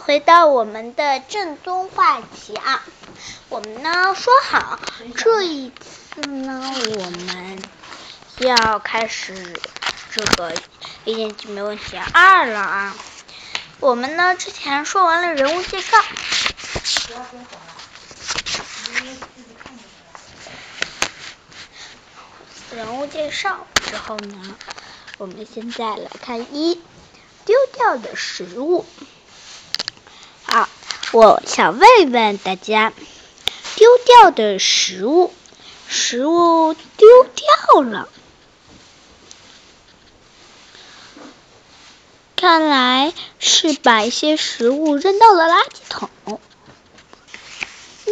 回到我们的正宗话题啊，我们呢说好这一次呢，我们要开始这个一年级没问题二了啊。我们呢之前说完了人物介绍，人物介绍之后呢，我们现在来看一丢掉的食物。我想问问大家，丢掉的食物，食物丢掉了，看来是把一些食物扔到了垃圾桶。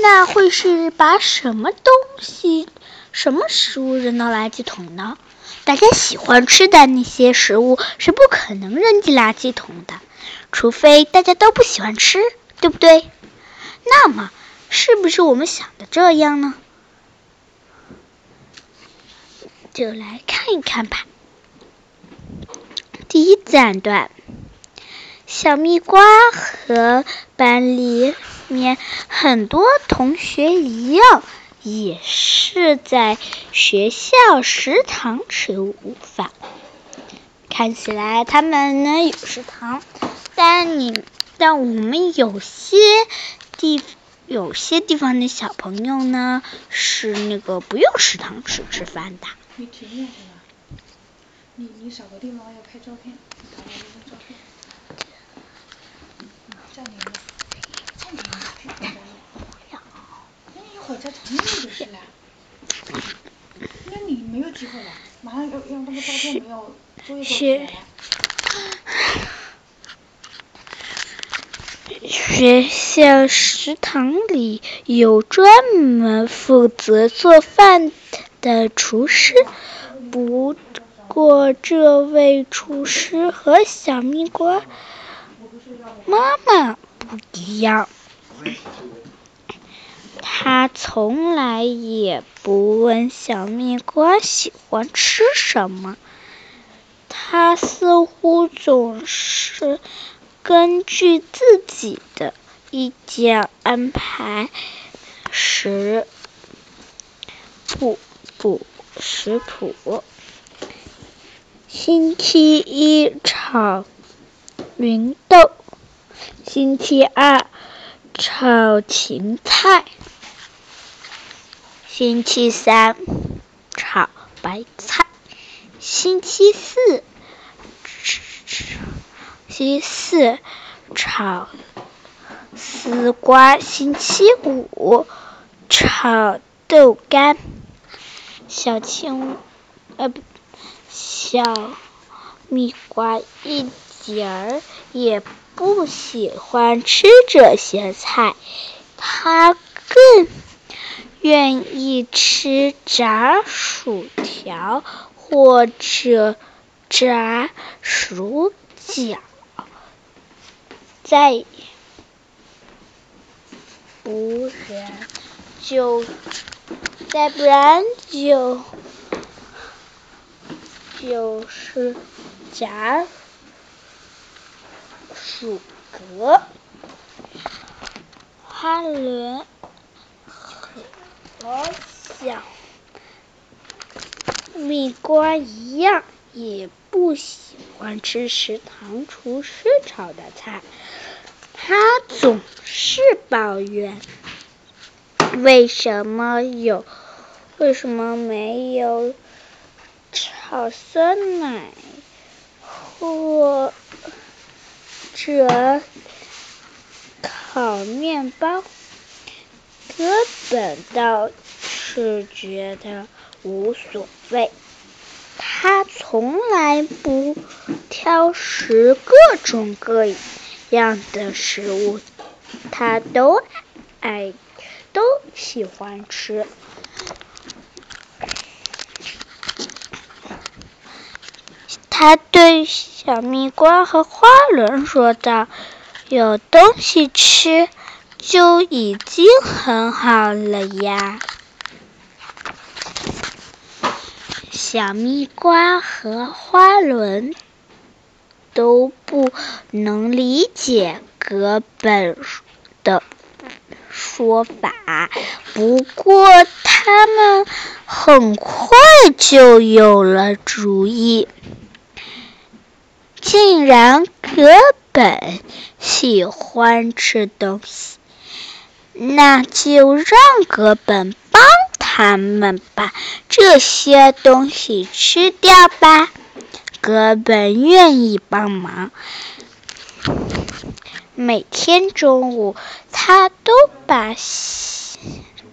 那会是把什么东西、什么食物扔到垃圾桶呢？大家喜欢吃的那些食物是不可能扔进垃圾桶的，除非大家都不喜欢吃，对不对？那么，是不是我们想的这样呢？就来看一看吧。第一自然段，小蜜瓜和班里面很多同学一样。也是在学校食堂吃午饭，看起来他们呢有食堂，但你但我们有些地有些地方的小朋友呢是那个不用食堂吃吃饭的。你你你找个地方要拍照片，拍一张照片。暂停了，暂停了，别拍了。我在同意就是了，那你没有机会了，马上要要那个照片没有作业做完了。学校食堂里有专门负责做饭的厨师，不过这位厨师和小蜜瓜妈妈不一样。他从来也不问小蜜瓜喜欢吃什么，他似乎总是根据自己的意见安排食谱谱食谱。星期一炒芸豆，星期二炒芹菜。星期三炒白菜，星期四星期四炒丝瓜，星期五炒豆干。小青呃不，小蜜瓜一点儿也不喜欢吃这些菜，它更。愿意吃炸薯条或者炸薯角，再不然就再不然就就是炸薯格。哈伦。和小蜜瓜一样，也不喜欢吃食堂厨师炒的菜。他总是抱怨：为什么有？为什么没有炒酸奶或者烤面包？根本倒是觉得无所谓，他从来不挑食，各种各样的食物他都爱，都喜欢吃。他对小蜜瓜和花轮说道：“有东西吃。”就已经很好了呀。小蜜瓜和花轮都不能理解阁本的说法。不过，他们很快就有了主意。既然阁本喜欢吃东西，那就让阁本帮他们把这些东西吃掉吧。哥本愿意帮忙。每天中午，他都把。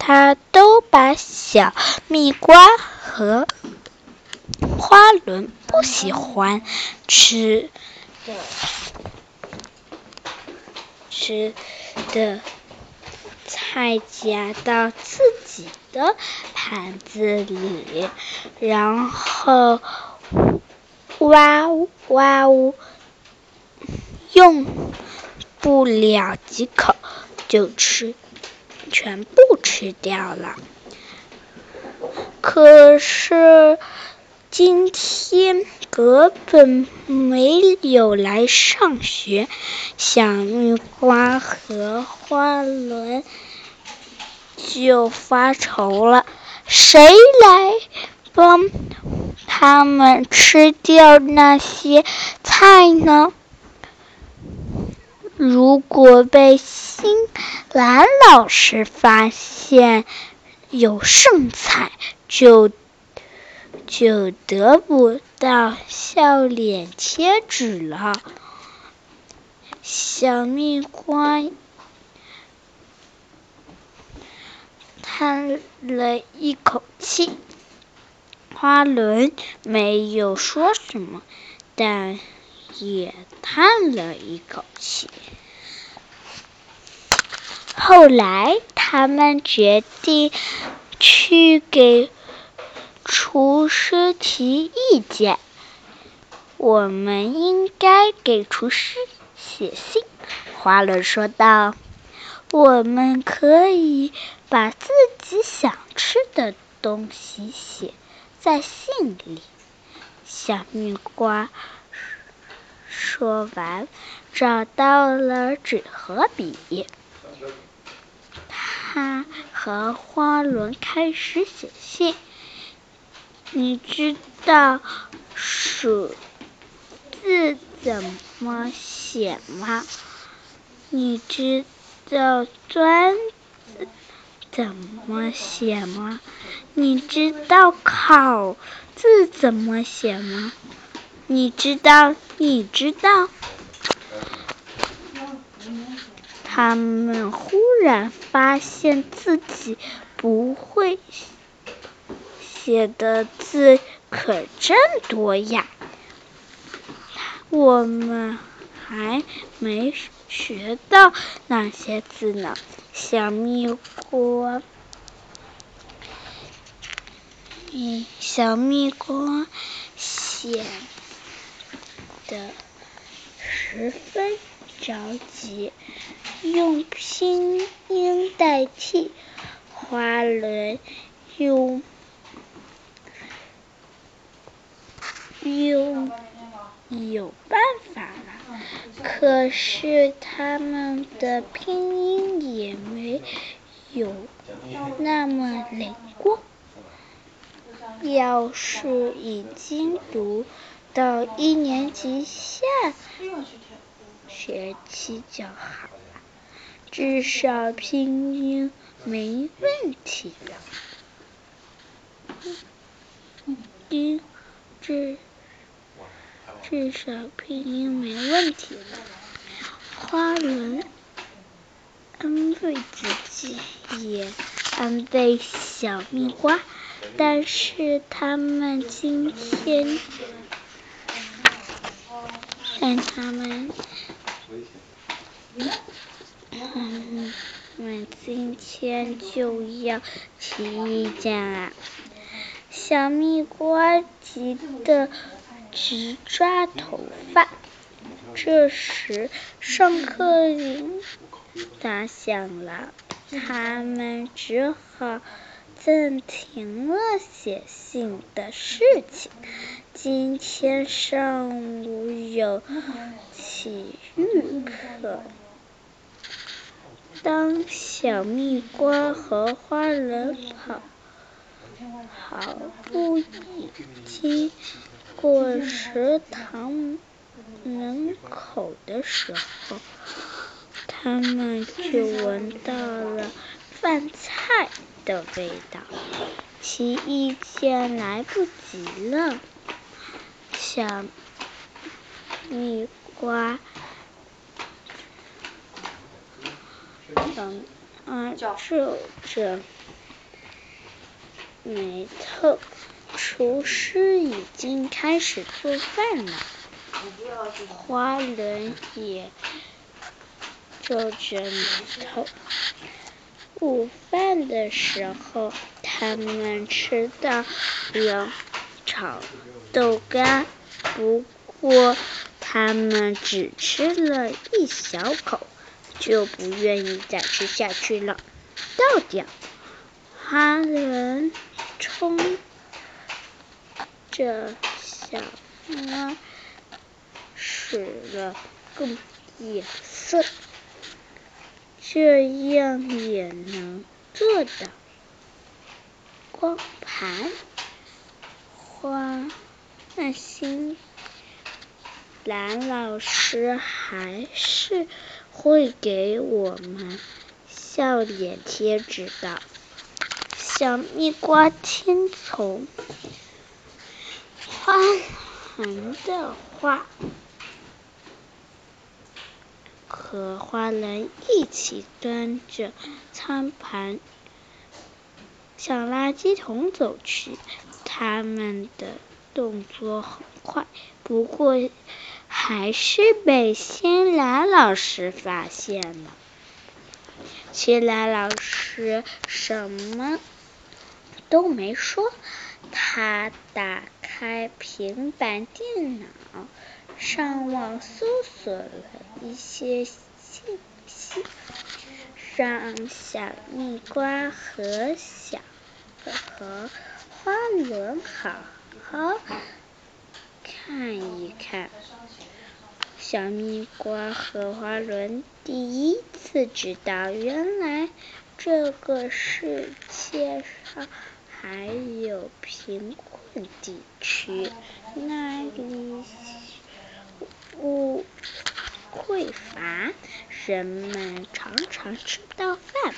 他都把小蜜瓜和花轮不喜欢吃的吃的菜夹到自己的盘子里，然后哇呜哇呜，用不了几口就吃。全部吃掉了。可是今天格本没有来上学，小蜜瓜和花轮就发愁了。谁来帮他们吃掉那些菜呢？如果被新兰老师发现有剩菜，就就得不到笑脸贴纸了。小蜜瓜叹了一口气，花轮没有说什么，但。也叹了一口气。后来，他们决定去给厨师提意见。我们应该给厨师写信。花轮说道：“我们可以把自己想吃的东西写在信里。”小蜜瓜。说完，找到了纸和笔，他和花轮开始写信。你知道数字怎么写吗？你知道篆字怎么写吗？你知道考字怎么写吗？你知道？你知道？他们忽然发现自己不会写的字可真多呀！我们还没学到那些字呢。小蜜瓜，嗯，小蜜瓜显得十分着急，用拼音代替花轮，用用有办法了。可是他们的拼音也没有那么灵光。要是已经读。到一年级下学期就好了，至少拼音没问题了。至少拼音没问题了。花轮安慰自己，也安慰小蜜瓜，但是他们今天。但他们，嗯，们今天就要提意见啊！小蜜瓜急得直抓头发。这时，上课铃打响了，他们只好暂停了写信的事情。今天上午有体育课，当小蜜瓜和花轮跑跑步已经过食堂门口的时候，他们就闻到了饭菜的味道。其意见来不及了，小蜜瓜。等啊，皱着眉头，厨师已经开始做饭了。花轮也皱着眉头。午饭的时候，他们吃到了炒豆干，不过他们只吃了一小口。就不愿意再吃下去了，倒掉。花轮冲这小猫使了个眼色，这样也能做到。光盘花那心，蓝老师还是。会给我们笑脸贴纸的。小蜜瓜听从花轮的话，和花轮一起端着餐盘向垃圾桶走去。他们的动作很快，不过。还是被新兰老师发现了。新兰老师什么都没说，他打开平板电脑，上网搜索了一些信息，让小蜜瓜和小和花轮好好看一看。小蜜瓜和花轮第一次知道，原来这个世界上还有苹果地区，那里物匮乏，人们常常吃不到饭，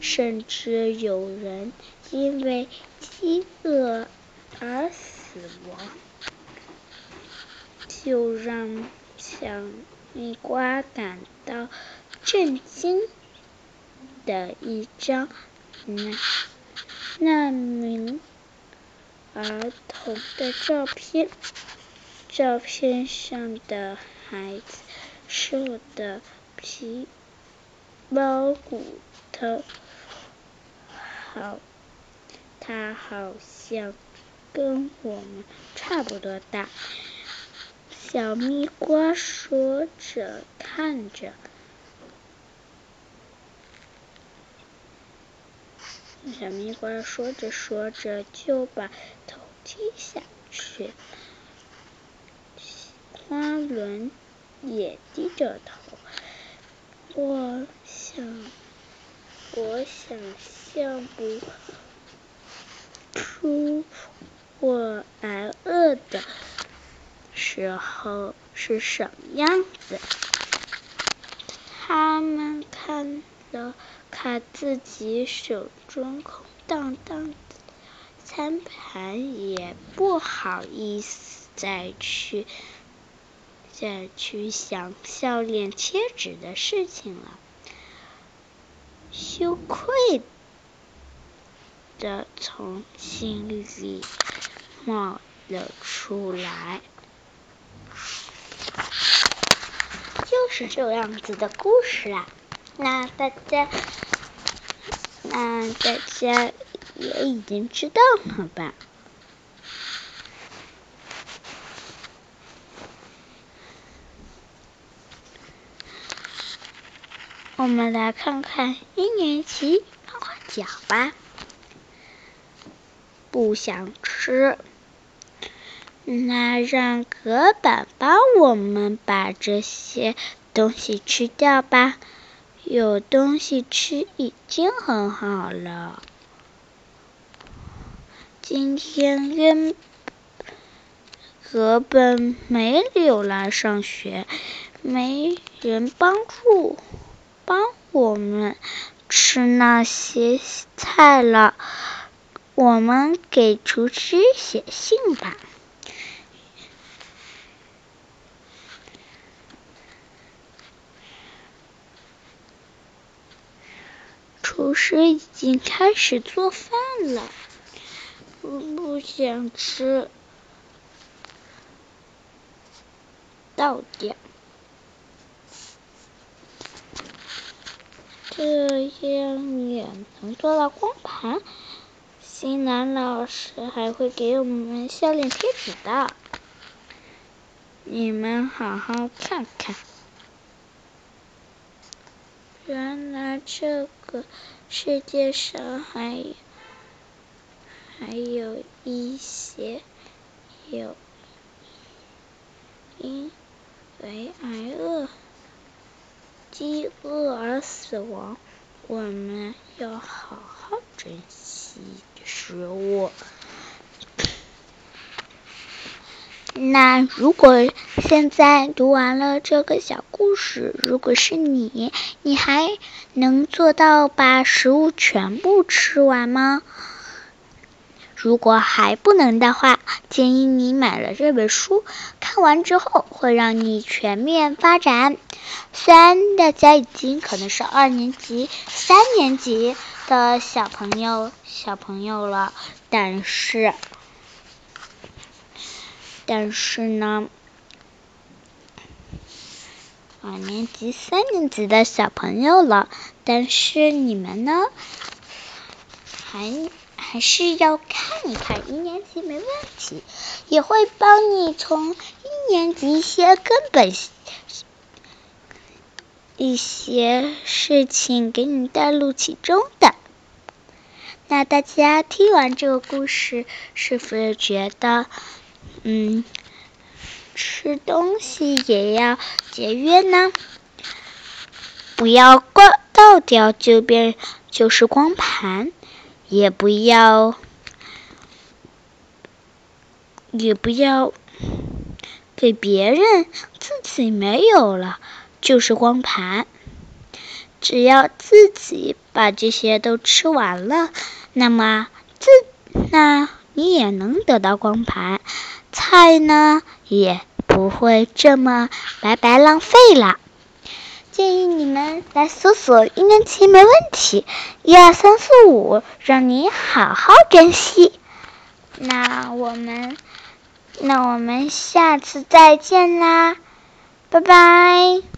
甚至有人因为饥饿而死亡。就让。小蜜瓜感到震惊的一张难难民儿童的照片，照片上的孩子瘦的皮包骨头，好，他好像跟我们差不多大。小蜜瓜说着，看着。小蜜瓜说着说着，就把头低下去。花轮也低着头。我想，我想象不出我挨饿的。时候是什么样子？他们看了看自己手中空荡荡的餐盘，也不好意思再去再去想笑脸贴纸的事情了，羞愧的从心里冒了出来。就是这样子的故事啦，那大家，那大家也已经知道了吧？我们来看看一年级画画脚吧，不想吃。那让隔板帮我们把这些东西吃掉吧。有东西吃已经很好了。今天原根本没有来上学，没人帮助帮我们吃那些菜了。我们给厨师写信吧。厨师已经开始做饭了，不不想吃，倒掉。这样也能做到光盘。新南老师还会给我们笑脸贴纸的，你们好好看看。原来这个世界上还有还有一些有因为挨饿、饥饿而死亡，我们要好好珍惜食物。那如果现在读完了这个小故事，如果是你，你还能做到把食物全部吃完吗？如果还不能的话，建议你买了这本书，看完之后会让你全面发展。虽然大家已经可能是二年级、三年级的小朋友小朋友了，但是。但是呢，二年级、三年级的小朋友了，但是你们呢，还还是要看一看，一年级没问题，也会帮你从一年级一些根本一些事情给你带入其中的。那大家听完这个故事，是不是觉得？嗯，吃东西也要节约呢，不要光倒掉就变就是光盘，也不要也不要给别人，自己没有了就是光盘。只要自己把这些都吃完了，那么自那你也能得到光盘。菜呢也不会这么白白浪费了。建议你们来搜索一年级没问题，一二三四五，让你好好珍惜。那我们，那我们下次再见啦，拜拜。